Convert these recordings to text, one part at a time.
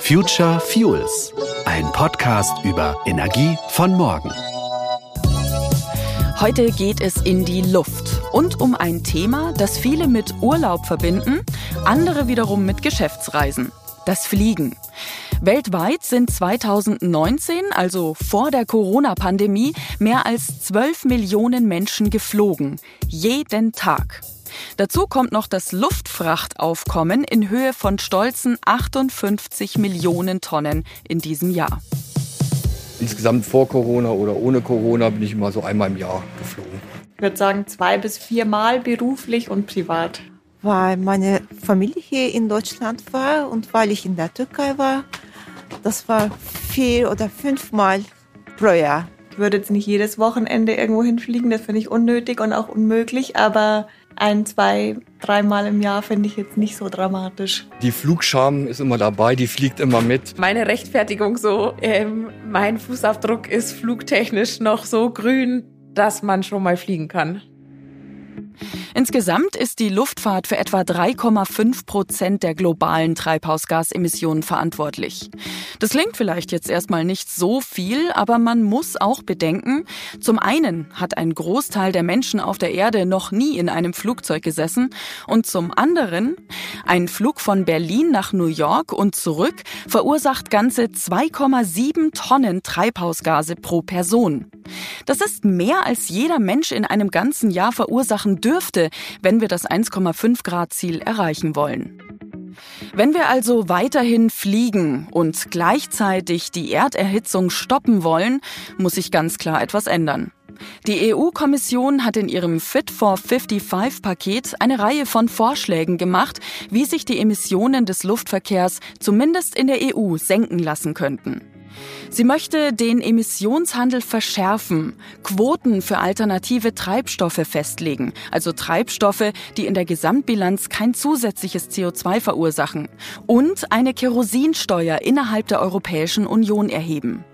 Future Fuels, ein Podcast über Energie von morgen. Heute geht es in die Luft und um ein Thema, das viele mit Urlaub verbinden, andere wiederum mit Geschäftsreisen. Das Fliegen. Weltweit sind 2019, also vor der Corona-Pandemie, mehr als 12 Millionen Menschen geflogen. Jeden Tag. Dazu kommt noch das Luftfrachtaufkommen in Höhe von stolzen 58 Millionen Tonnen in diesem Jahr. Insgesamt vor Corona oder ohne Corona bin ich immer so einmal im Jahr geflogen. Ich würde sagen zwei bis viermal beruflich und privat. Weil meine Familie hier in Deutschland war und weil ich in der Türkei war. Das war vier oder fünfmal pro Jahr. Ich würde jetzt nicht jedes Wochenende irgendwo hinfliegen, das finde ich unnötig und auch unmöglich, aber ein, zwei, dreimal im Jahr finde ich jetzt nicht so dramatisch. Die Flugscham ist immer dabei, die fliegt immer mit. Meine Rechtfertigung so, ähm, mein Fußabdruck ist flugtechnisch noch so grün, dass man schon mal fliegen kann. Insgesamt ist die Luftfahrt für etwa 3,5 Prozent der globalen Treibhausgasemissionen verantwortlich. Das klingt vielleicht jetzt erstmal nicht so viel, aber man muss auch bedenken, zum einen hat ein Großteil der Menschen auf der Erde noch nie in einem Flugzeug gesessen und zum anderen, ein Flug von Berlin nach New York und zurück verursacht ganze 2,7 Tonnen Treibhausgase pro Person. Das ist mehr als jeder Mensch in einem ganzen Jahr verursachen dürfte, wenn wir das 1,5 Grad Ziel erreichen wollen. Wenn wir also weiterhin fliegen und gleichzeitig die Erderhitzung stoppen wollen, muss sich ganz klar etwas ändern. Die EU-Kommission hat in ihrem Fit for 55-Paket eine Reihe von Vorschlägen gemacht, wie sich die Emissionen des Luftverkehrs zumindest in der EU senken lassen könnten. Sie möchte den Emissionshandel verschärfen, Quoten für alternative Treibstoffe festlegen, also Treibstoffe, die in der Gesamtbilanz kein zusätzliches CO2 verursachen, und eine Kerosinsteuer innerhalb der Europäischen Union erheben.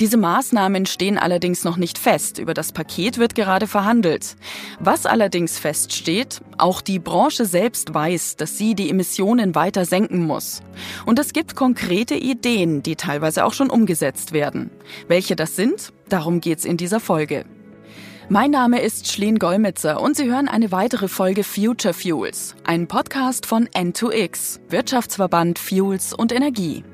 Diese Maßnahmen stehen allerdings noch nicht fest. Über das Paket wird gerade verhandelt. Was allerdings feststeht, auch die Branche selbst weiß, dass sie die Emissionen weiter senken muss. Und es gibt konkrete Ideen, die teilweise auch schon umgesetzt werden. Welche das sind, darum geht's in dieser Folge. Mein Name ist Schleen Golmitzer und Sie hören eine weitere Folge Future Fuels, ein Podcast von N2X, Wirtschaftsverband Fuels und Energie.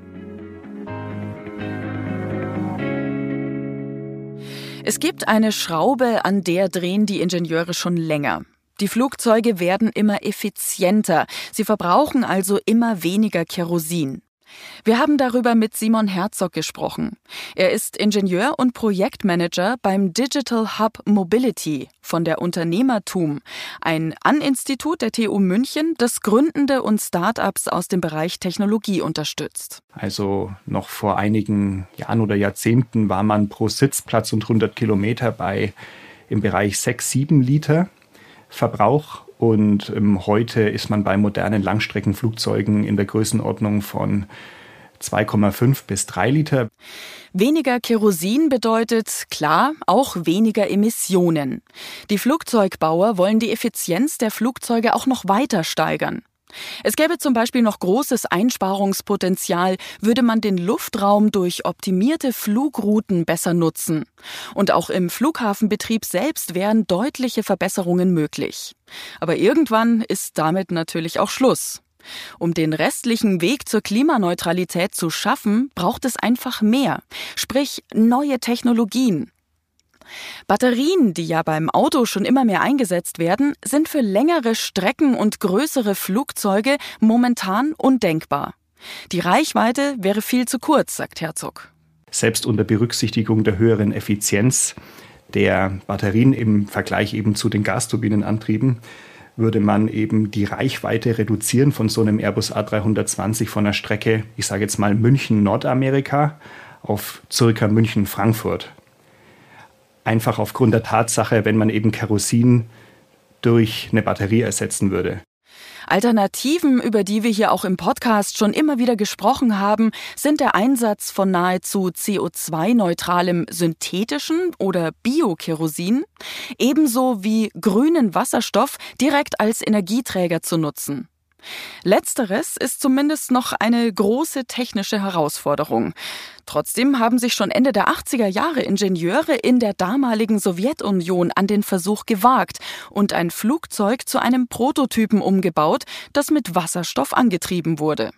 Es gibt eine Schraube, an der drehen die Ingenieure schon länger. Die Flugzeuge werden immer effizienter, sie verbrauchen also immer weniger Kerosin. Wir haben darüber mit Simon Herzog gesprochen. Er ist Ingenieur und Projektmanager beim Digital Hub Mobility von der Unternehmertum, ein An-Institut der TU München, das Gründende und Start-ups aus dem Bereich Technologie unterstützt. Also noch vor einigen Jahren oder Jahrzehnten war man pro Sitzplatz und 100 Kilometer bei im Bereich 6, 7 Liter Verbrauch und ähm, heute ist man bei modernen Langstreckenflugzeugen in der Größenordnung von 2,5 bis 3 Liter. Weniger Kerosin bedeutet klar auch weniger Emissionen. Die Flugzeugbauer wollen die Effizienz der Flugzeuge auch noch weiter steigern. Es gäbe zum Beispiel noch großes Einsparungspotenzial, würde man den Luftraum durch optimierte Flugrouten besser nutzen. Und auch im Flughafenbetrieb selbst wären deutliche Verbesserungen möglich. Aber irgendwann ist damit natürlich auch Schluss. Um den restlichen Weg zur Klimaneutralität zu schaffen, braucht es einfach mehr, sprich neue Technologien. Batterien, die ja beim Auto schon immer mehr eingesetzt werden, sind für längere Strecken und größere Flugzeuge momentan undenkbar. Die Reichweite wäre viel zu kurz, sagt Herzog. Selbst unter Berücksichtigung der höheren Effizienz der Batterien im Vergleich eben zu den Gasturbinenantrieben würde man eben die Reichweite reduzieren von so einem Airbus A320 von der Strecke, ich sage jetzt mal München Nordamerika auf circa München Frankfurt einfach aufgrund der Tatsache, wenn man eben Kerosin durch eine Batterie ersetzen würde. Alternativen, über die wir hier auch im Podcast schon immer wieder gesprochen haben, sind der Einsatz von nahezu CO2-neutralem synthetischen oder Biokerosin, ebenso wie grünen Wasserstoff direkt als Energieträger zu nutzen. Letzteres ist zumindest noch eine große technische Herausforderung. Trotzdem haben sich schon Ende der 80er Jahre Ingenieure in der damaligen Sowjetunion an den Versuch gewagt und ein Flugzeug zu einem Prototypen umgebaut, das mit Wasserstoff angetrieben wurde.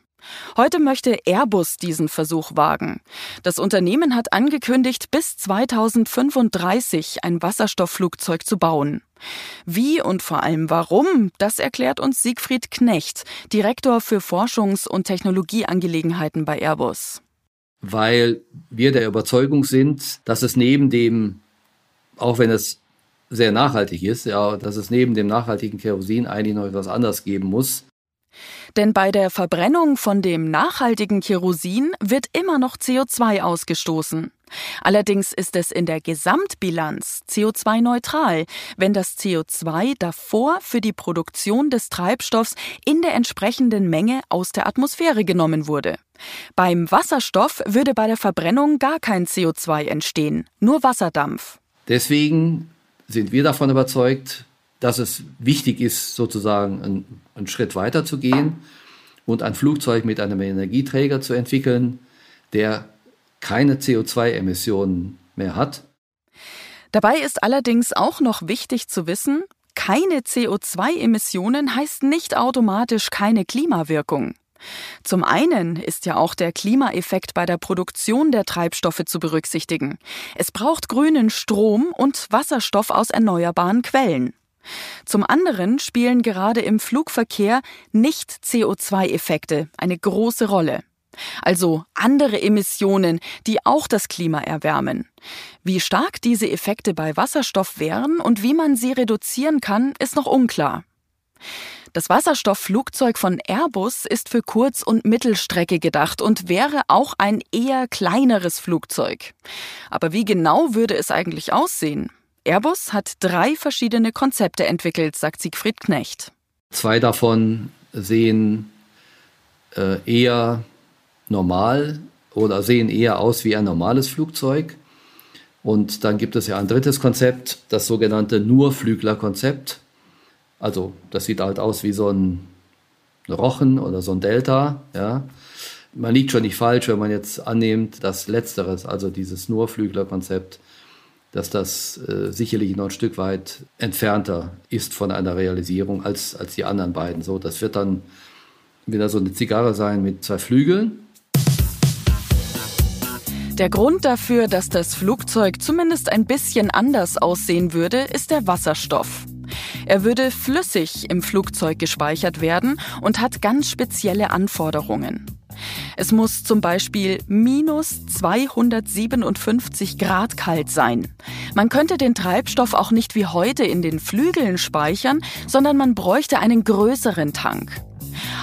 Heute möchte Airbus diesen Versuch wagen. Das Unternehmen hat angekündigt, bis 2035 ein Wasserstoffflugzeug zu bauen. Wie und vor allem warum, das erklärt uns Siegfried Knecht, Direktor für Forschungs- und Technologieangelegenheiten bei Airbus. Weil wir der Überzeugung sind, dass es neben dem, auch wenn es sehr nachhaltig ist, ja, dass es neben dem nachhaltigen Kerosin eigentlich noch etwas anderes geben muss, denn bei der Verbrennung von dem nachhaltigen Kerosin wird immer noch CO2 ausgestoßen. Allerdings ist es in der Gesamtbilanz CO2-neutral, wenn das CO2 davor für die Produktion des Treibstoffs in der entsprechenden Menge aus der Atmosphäre genommen wurde. Beim Wasserstoff würde bei der Verbrennung gar kein CO2 entstehen, nur Wasserdampf. Deswegen sind wir davon überzeugt, dass es wichtig ist, sozusagen einen, einen Schritt weiter zu gehen und ein Flugzeug mit einem Energieträger zu entwickeln, der keine CO2-Emissionen mehr hat. Dabei ist allerdings auch noch wichtig zu wissen, keine CO2-Emissionen heißt nicht automatisch keine Klimawirkung. Zum einen ist ja auch der Klimaeffekt bei der Produktion der Treibstoffe zu berücksichtigen. Es braucht grünen Strom und Wasserstoff aus erneuerbaren Quellen. Zum anderen spielen gerade im Flugverkehr Nicht-CO2-Effekte eine große Rolle. Also andere Emissionen, die auch das Klima erwärmen. Wie stark diese Effekte bei Wasserstoff wären und wie man sie reduzieren kann, ist noch unklar. Das Wasserstoffflugzeug von Airbus ist für Kurz- und Mittelstrecke gedacht und wäre auch ein eher kleineres Flugzeug. Aber wie genau würde es eigentlich aussehen? Airbus hat drei verschiedene Konzepte entwickelt, sagt Siegfried Knecht. Zwei davon sehen äh, eher normal oder sehen eher aus wie ein normales Flugzeug. Und dann gibt es ja ein drittes Konzept, das sogenannte Nurflügler-Konzept. Also das sieht halt aus wie so ein Rochen oder so ein Delta. Ja. Man liegt schon nicht falsch, wenn man jetzt annimmt, dass letzteres, also dieses Nurflügler-Konzept, dass das äh, sicherlich noch ein Stück weit entfernter ist von einer Realisierung als, als die anderen beiden. So, das wird dann wieder so eine Zigarre sein mit zwei Flügeln. Der Grund dafür, dass das Flugzeug zumindest ein bisschen anders aussehen würde, ist der Wasserstoff. Er würde flüssig im Flugzeug gespeichert werden und hat ganz spezielle Anforderungen. Es muss zum Beispiel minus 257 Grad kalt sein. Man könnte den Treibstoff auch nicht wie heute in den Flügeln speichern, sondern man bräuchte einen größeren Tank.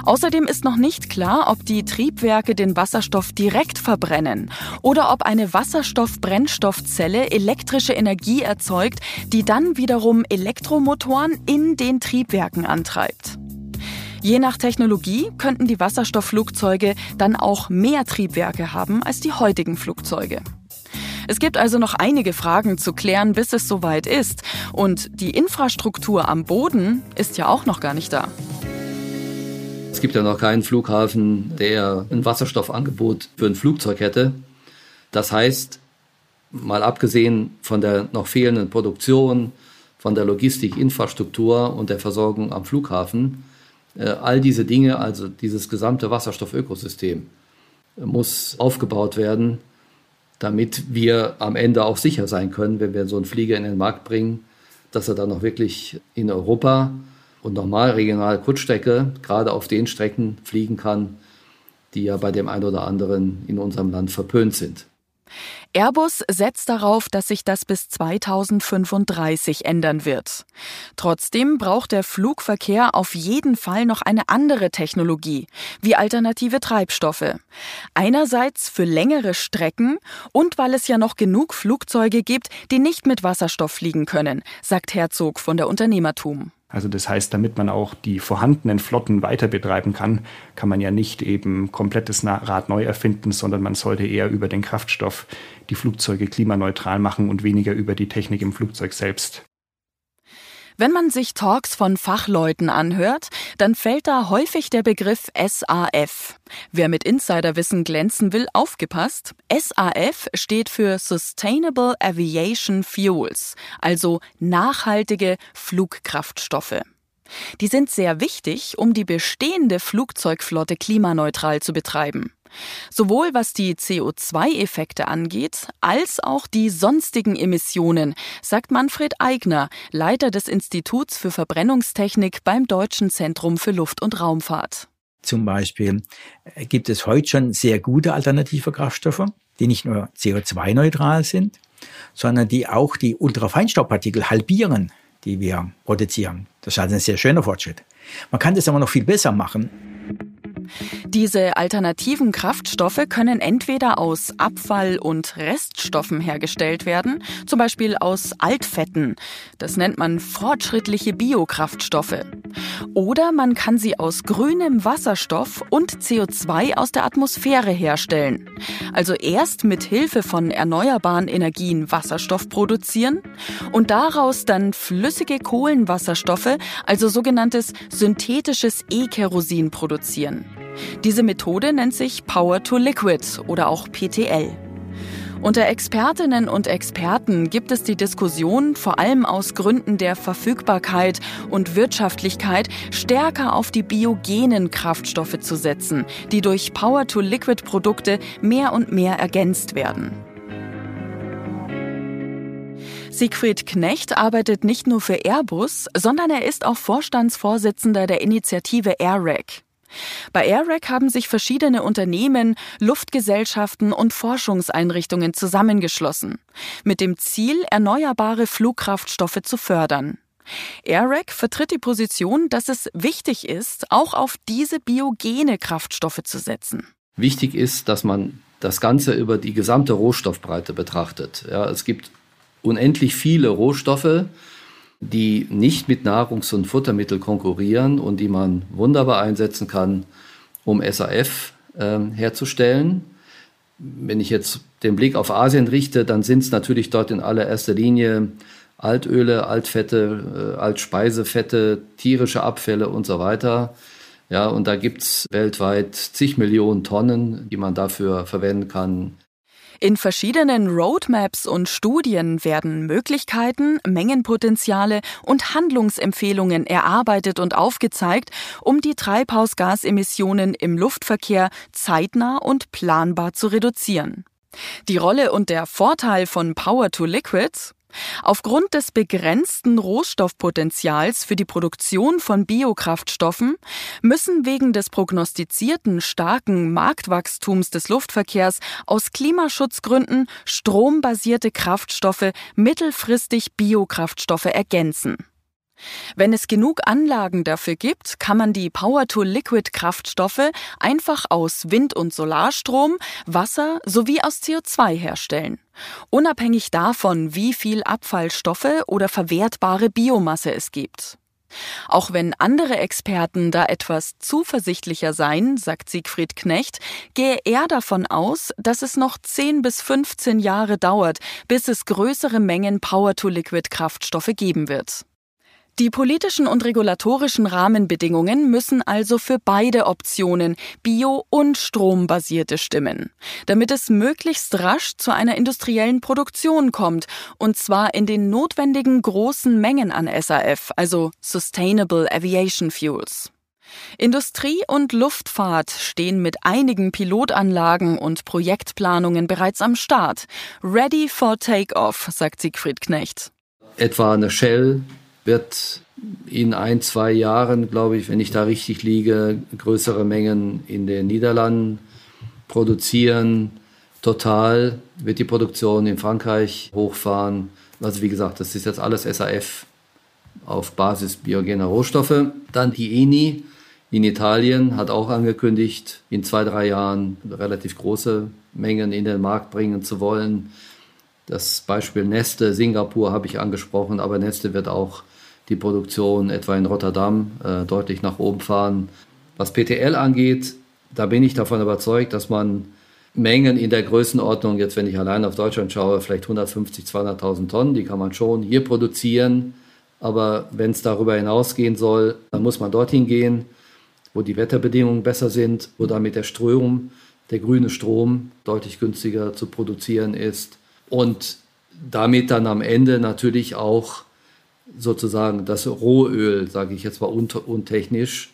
Außerdem ist noch nicht klar, ob die Triebwerke den Wasserstoff direkt verbrennen oder ob eine Wasserstoff-Brennstoffzelle elektrische Energie erzeugt, die dann wiederum Elektromotoren in den Triebwerken antreibt. Je nach Technologie könnten die Wasserstoffflugzeuge dann auch mehr Triebwerke haben als die heutigen Flugzeuge. Es gibt also noch einige Fragen zu klären, bis es soweit ist. Und die Infrastruktur am Boden ist ja auch noch gar nicht da. Es gibt ja noch keinen Flughafen, der ein Wasserstoffangebot für ein Flugzeug hätte. Das heißt, mal abgesehen von der noch fehlenden Produktion, von der Logistik, Infrastruktur und der Versorgung am Flughafen, all diese Dinge, also dieses gesamte Wasserstoffökosystem, muss aufgebaut werden, damit wir am Ende auch sicher sein können, wenn wir so einen Flieger in den Markt bringen, dass er dann auch wirklich in Europa und normal regional Kurzstrecke gerade auf den Strecken fliegen kann, die ja bei dem einen oder anderen in unserem Land verpönt sind. Airbus setzt darauf, dass sich das bis 2035 ändern wird. Trotzdem braucht der Flugverkehr auf jeden Fall noch eine andere Technologie, wie alternative Treibstoffe. Einerseits für längere Strecken und weil es ja noch genug Flugzeuge gibt, die nicht mit Wasserstoff fliegen können, sagt Herzog von der Unternehmertum. Also das heißt, damit man auch die vorhandenen Flotten weiter betreiben kann, kann man ja nicht eben komplettes Rad neu erfinden, sondern man sollte eher über den Kraftstoff die Flugzeuge klimaneutral machen und weniger über die Technik im Flugzeug selbst. Wenn man sich Talks von Fachleuten anhört, dann fällt da häufig der Begriff SAF. Wer mit Insiderwissen glänzen will, aufgepasst. SAF steht für Sustainable Aviation Fuels, also nachhaltige Flugkraftstoffe. Die sind sehr wichtig, um die bestehende Flugzeugflotte klimaneutral zu betreiben. Sowohl was die CO2-Effekte angeht, als auch die sonstigen Emissionen, sagt Manfred Eigner, Leiter des Instituts für Verbrennungstechnik beim Deutschen Zentrum für Luft- und Raumfahrt. Zum Beispiel äh, gibt es heute schon sehr gute alternative Kraftstoffe, die nicht nur CO2-neutral sind, sondern die auch die Ultrafeinstaubpartikel halbieren, die wir produzieren. Das ist also ein sehr schöner Fortschritt. Man kann das aber noch viel besser machen. Diese alternativen Kraftstoffe können entweder aus Abfall- und Reststoffen hergestellt werden, zum Beispiel aus Altfetten. Das nennt man fortschrittliche Biokraftstoffe. Oder man kann sie aus grünem Wasserstoff und CO2 aus der Atmosphäre herstellen. Also erst mit Hilfe von erneuerbaren Energien Wasserstoff produzieren und daraus dann flüssige Kohlenwasserstoffe, also sogenanntes synthetisches E-Kerosin produzieren. Diese Methode nennt sich Power to Liquid oder auch PTL. Unter Expertinnen und Experten gibt es die Diskussion, vor allem aus Gründen der Verfügbarkeit und Wirtschaftlichkeit, stärker auf die biogenen Kraftstoffe zu setzen, die durch Power-to-Liquid-Produkte mehr und mehr ergänzt werden. Siegfried Knecht arbeitet nicht nur für Airbus, sondern er ist auch Vorstandsvorsitzender der Initiative AirRack. Bei AirRack haben sich verschiedene Unternehmen, Luftgesellschaften und Forschungseinrichtungen zusammengeschlossen, mit dem Ziel, erneuerbare Flugkraftstoffe zu fördern. AirRack vertritt die Position, dass es wichtig ist, auch auf diese biogene Kraftstoffe zu setzen. Wichtig ist, dass man das Ganze über die gesamte Rohstoffbreite betrachtet. Ja, es gibt unendlich viele Rohstoffe, die nicht mit Nahrungs- und Futtermitteln konkurrieren und die man wunderbar einsetzen kann, um SAF äh, herzustellen. Wenn ich jetzt den Blick auf Asien richte, dann sind es natürlich dort in allererster Linie Altöle, Altfette, äh, Altspeisefette, tierische Abfälle und so weiter. Ja, und da gibt es weltweit zig Millionen Tonnen, die man dafür verwenden kann, in verschiedenen Roadmaps und Studien werden Möglichkeiten, Mengenpotenziale und Handlungsempfehlungen erarbeitet und aufgezeigt, um die Treibhausgasemissionen im Luftverkehr zeitnah und planbar zu reduzieren. Die Rolle und der Vorteil von Power to Liquids Aufgrund des begrenzten Rohstoffpotenzials für die Produktion von Biokraftstoffen müssen wegen des prognostizierten starken Marktwachstums des Luftverkehrs aus Klimaschutzgründen strombasierte Kraftstoffe mittelfristig Biokraftstoffe ergänzen. Wenn es genug Anlagen dafür gibt, kann man die Power-to-Liquid-Kraftstoffe einfach aus Wind- und Solarstrom, Wasser sowie aus CO2 herstellen. Unabhängig davon, wie viel Abfallstoffe oder verwertbare Biomasse es gibt. Auch wenn andere Experten da etwas zuversichtlicher seien, sagt Siegfried Knecht, gehe er davon aus, dass es noch 10 bis 15 Jahre dauert, bis es größere Mengen Power-to-Liquid-Kraftstoffe geben wird. Die politischen und regulatorischen Rahmenbedingungen müssen also für beide Optionen bio- und strombasierte stimmen, damit es möglichst rasch zu einer industriellen Produktion kommt, und zwar in den notwendigen großen Mengen an SAF, also Sustainable Aviation Fuels. Industrie und Luftfahrt stehen mit einigen Pilotanlagen und Projektplanungen bereits am Start. Ready for Takeoff, sagt Siegfried Knecht. Etwa eine Shell wird in ein, zwei Jahren, glaube ich, wenn ich da richtig liege, größere Mengen in den Niederlanden produzieren. Total wird die Produktion in Frankreich hochfahren. Also wie gesagt, das ist jetzt alles SAF auf Basis biogener Rohstoffe. Dann die ENI in Italien hat auch angekündigt, in zwei, drei Jahren relativ große Mengen in den Markt bringen zu wollen. Das Beispiel Neste, Singapur habe ich angesprochen, aber Neste wird auch die Produktion etwa in Rotterdam äh, deutlich nach oben fahren. Was PTL angeht, da bin ich davon überzeugt, dass man Mengen in der Größenordnung, jetzt wenn ich allein auf Deutschland schaue, vielleicht 150, 200.000 Tonnen, die kann man schon hier produzieren, Aber wenn es darüber hinausgehen soll, dann muss man dorthin gehen, wo die Wetterbedingungen besser sind, wo damit der Strom, der grüne Strom deutlich günstiger zu produzieren ist und damit dann am Ende natürlich auch sozusagen das Rohöl, sage ich jetzt mal untechnisch,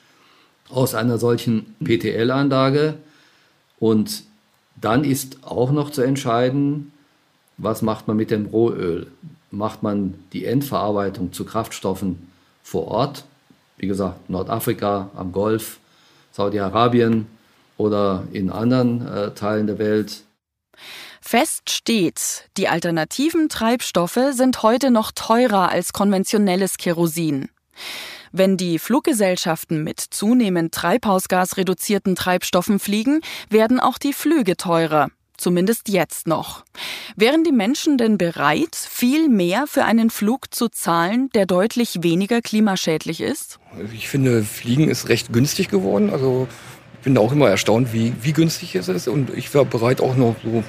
aus einer solchen PTL-Anlage. Und dann ist auch noch zu entscheiden, was macht man mit dem Rohöl? Macht man die Endverarbeitung zu Kraftstoffen vor Ort? Wie gesagt, Nordafrika, am Golf, Saudi-Arabien oder in anderen äh, Teilen der Welt. Fest steht, die alternativen Treibstoffe sind heute noch teurer als konventionelles Kerosin. Wenn die Fluggesellschaften mit zunehmend treibhausgasreduzierten Treibstoffen fliegen, werden auch die Flüge teurer. Zumindest jetzt noch. Wären die Menschen denn bereit, viel mehr für einen Flug zu zahlen, der deutlich weniger klimaschädlich ist? Ich finde, Fliegen ist recht günstig geworden. Also ich bin auch immer erstaunt, wie, wie günstig es ist. Und ich wäre bereit, auch noch so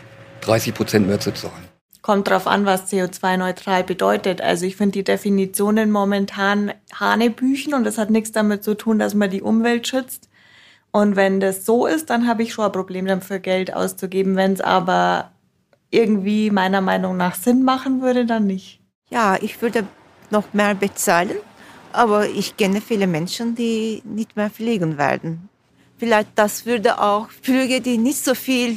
30 Prozent mehr zu zahlen. Kommt drauf an, was CO2-neutral bedeutet. Also ich finde die Definitionen momentan Hanebüchen und das hat nichts damit zu tun, dass man die Umwelt schützt. Und wenn das so ist, dann habe ich schon ein Problem dafür, Geld auszugeben. Wenn es aber irgendwie meiner Meinung nach Sinn machen würde, dann nicht. Ja, ich würde noch mehr bezahlen, aber ich kenne viele Menschen, die nicht mehr fliegen werden. Vielleicht das würde auch Flüge, die nicht so viel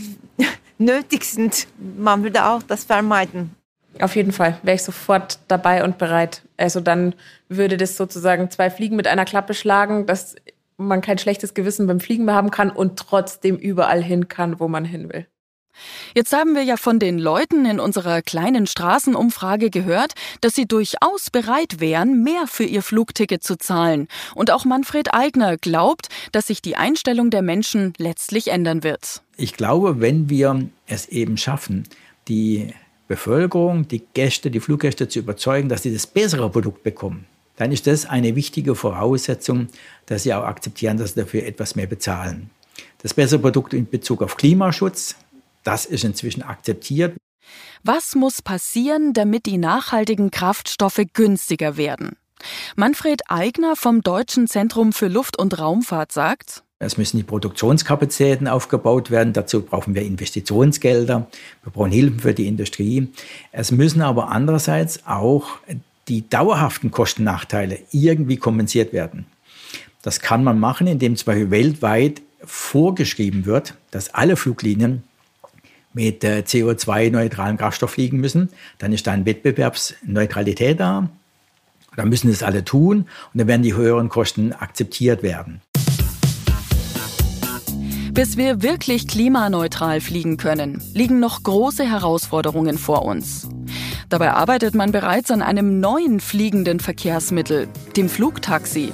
nötig sind. Man würde auch das vermeiden. Auf jeden Fall wäre ich sofort dabei und bereit. Also dann würde das sozusagen zwei Fliegen mit einer Klappe schlagen, dass man kein schlechtes Gewissen beim Fliegen mehr haben kann und trotzdem überall hin kann, wo man hin will. Jetzt haben wir ja von den Leuten in unserer kleinen Straßenumfrage gehört, dass sie durchaus bereit wären, mehr für ihr Flugticket zu zahlen. Und auch Manfred Eigner glaubt, dass sich die Einstellung der Menschen letztlich ändern wird. Ich glaube, wenn wir es eben schaffen, die Bevölkerung, die Gäste, die Fluggäste zu überzeugen, dass sie das bessere Produkt bekommen, dann ist das eine wichtige Voraussetzung, dass sie auch akzeptieren, dass sie dafür etwas mehr bezahlen. Das bessere Produkt in Bezug auf Klimaschutz, das ist inzwischen akzeptiert. Was muss passieren, damit die nachhaltigen Kraftstoffe günstiger werden? Manfred Eigner vom Deutschen Zentrum für Luft- und Raumfahrt sagt, es müssen die Produktionskapazitäten aufgebaut werden. Dazu brauchen wir Investitionsgelder. Wir brauchen Hilfen für die Industrie. Es müssen aber andererseits auch die dauerhaften Kostennachteile irgendwie kompensiert werden. Das kann man machen, indem zum Beispiel weltweit vorgeschrieben wird, dass alle Fluglinien mit äh, CO2-neutralen Kraftstoff fliegen müssen. Dann ist da eine Wettbewerbsneutralität da. Dann müssen es alle tun und dann werden die höheren Kosten akzeptiert werden. Bis wir wirklich klimaneutral fliegen können, liegen noch große Herausforderungen vor uns. Dabei arbeitet man bereits an einem neuen fliegenden Verkehrsmittel, dem Flugtaxi.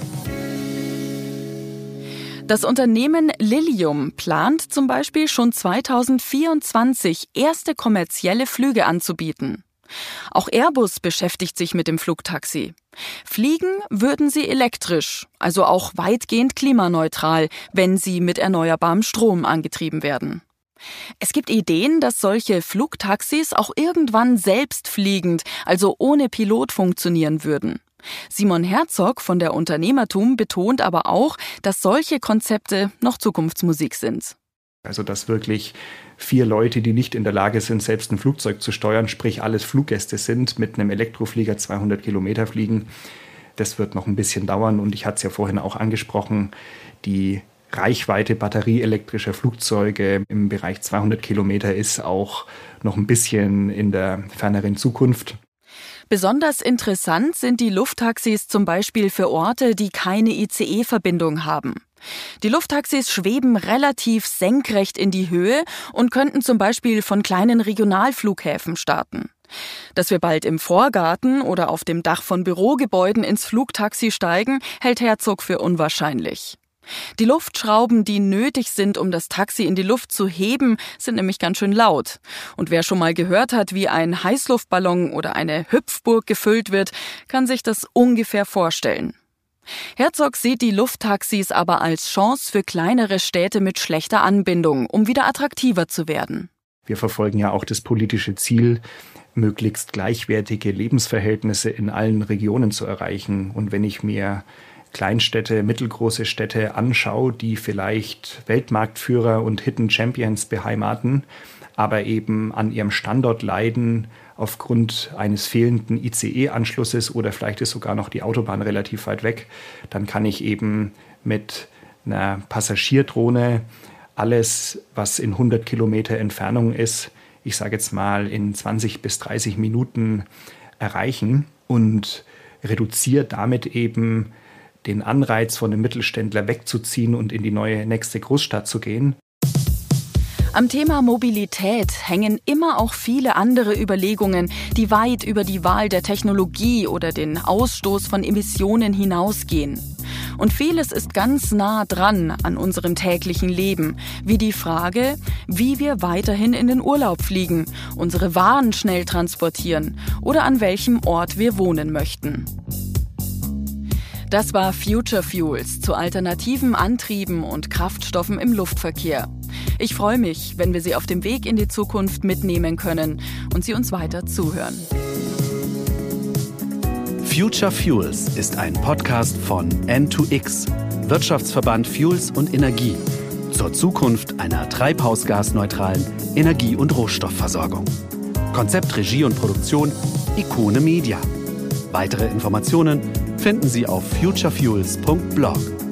Das Unternehmen Lilium plant zum Beispiel schon 2024 erste kommerzielle Flüge anzubieten. Auch Airbus beschäftigt sich mit dem Flugtaxi. Fliegen würden sie elektrisch, also auch weitgehend klimaneutral, wenn sie mit erneuerbarem Strom angetrieben werden. Es gibt Ideen, dass solche Flugtaxis auch irgendwann selbstfliegend, also ohne Pilot funktionieren würden. Simon Herzog von der Unternehmertum betont aber auch, dass solche Konzepte noch Zukunftsmusik sind. Also dass wirklich vier Leute, die nicht in der Lage sind, selbst ein Flugzeug zu steuern, sprich alles Fluggäste sind, mit einem Elektroflieger 200 Kilometer fliegen. Das wird noch ein bisschen dauern und ich hatte es ja vorhin auch angesprochen, die Reichweite batterieelektrischer Flugzeuge im Bereich 200 Kilometer ist auch noch ein bisschen in der ferneren Zukunft. Besonders interessant sind die Lufttaxis zum Beispiel für Orte, die keine ICE-Verbindung haben. Die Lufttaxis schweben relativ senkrecht in die Höhe und könnten zum Beispiel von kleinen Regionalflughäfen starten. Dass wir bald im Vorgarten oder auf dem Dach von Bürogebäuden ins Flugtaxi steigen, hält Herzog für unwahrscheinlich. Die Luftschrauben, die nötig sind, um das Taxi in die Luft zu heben, sind nämlich ganz schön laut. Und wer schon mal gehört hat, wie ein Heißluftballon oder eine Hüpfburg gefüllt wird, kann sich das ungefähr vorstellen. Herzog sieht die Lufttaxis aber als Chance für kleinere Städte mit schlechter Anbindung, um wieder attraktiver zu werden. Wir verfolgen ja auch das politische Ziel, möglichst gleichwertige Lebensverhältnisse in allen Regionen zu erreichen. Und wenn ich mir Kleinstädte, mittelgroße Städte anschaue, die vielleicht Weltmarktführer und Hidden Champions beheimaten, aber eben an ihrem Standort leiden aufgrund eines fehlenden ICE-Anschlusses oder vielleicht ist sogar noch die Autobahn relativ weit weg, dann kann ich eben mit einer Passagierdrohne alles, was in 100 Kilometer Entfernung ist, ich sage jetzt mal in 20 bis 30 Minuten erreichen und reduziere damit eben den Anreiz von dem Mittelständler wegzuziehen und in die neue nächste Großstadt zu gehen. Am Thema Mobilität hängen immer auch viele andere Überlegungen, die weit über die Wahl der Technologie oder den Ausstoß von Emissionen hinausgehen. Und vieles ist ganz nah dran an unserem täglichen Leben, wie die Frage, wie wir weiterhin in den Urlaub fliegen, unsere Waren schnell transportieren oder an welchem Ort wir wohnen möchten. Das war Future Fuels zu alternativen Antrieben und Kraftstoffen im Luftverkehr. Ich freue mich, wenn wir Sie auf dem Weg in die Zukunft mitnehmen können und Sie uns weiter zuhören. Future Fuels ist ein Podcast von N2X, Wirtschaftsverband Fuels und Energie, zur Zukunft einer treibhausgasneutralen Energie- und Rohstoffversorgung. Konzept, Regie und Produktion Ikone Media. Weitere Informationen finden Sie auf futurefuels.blog.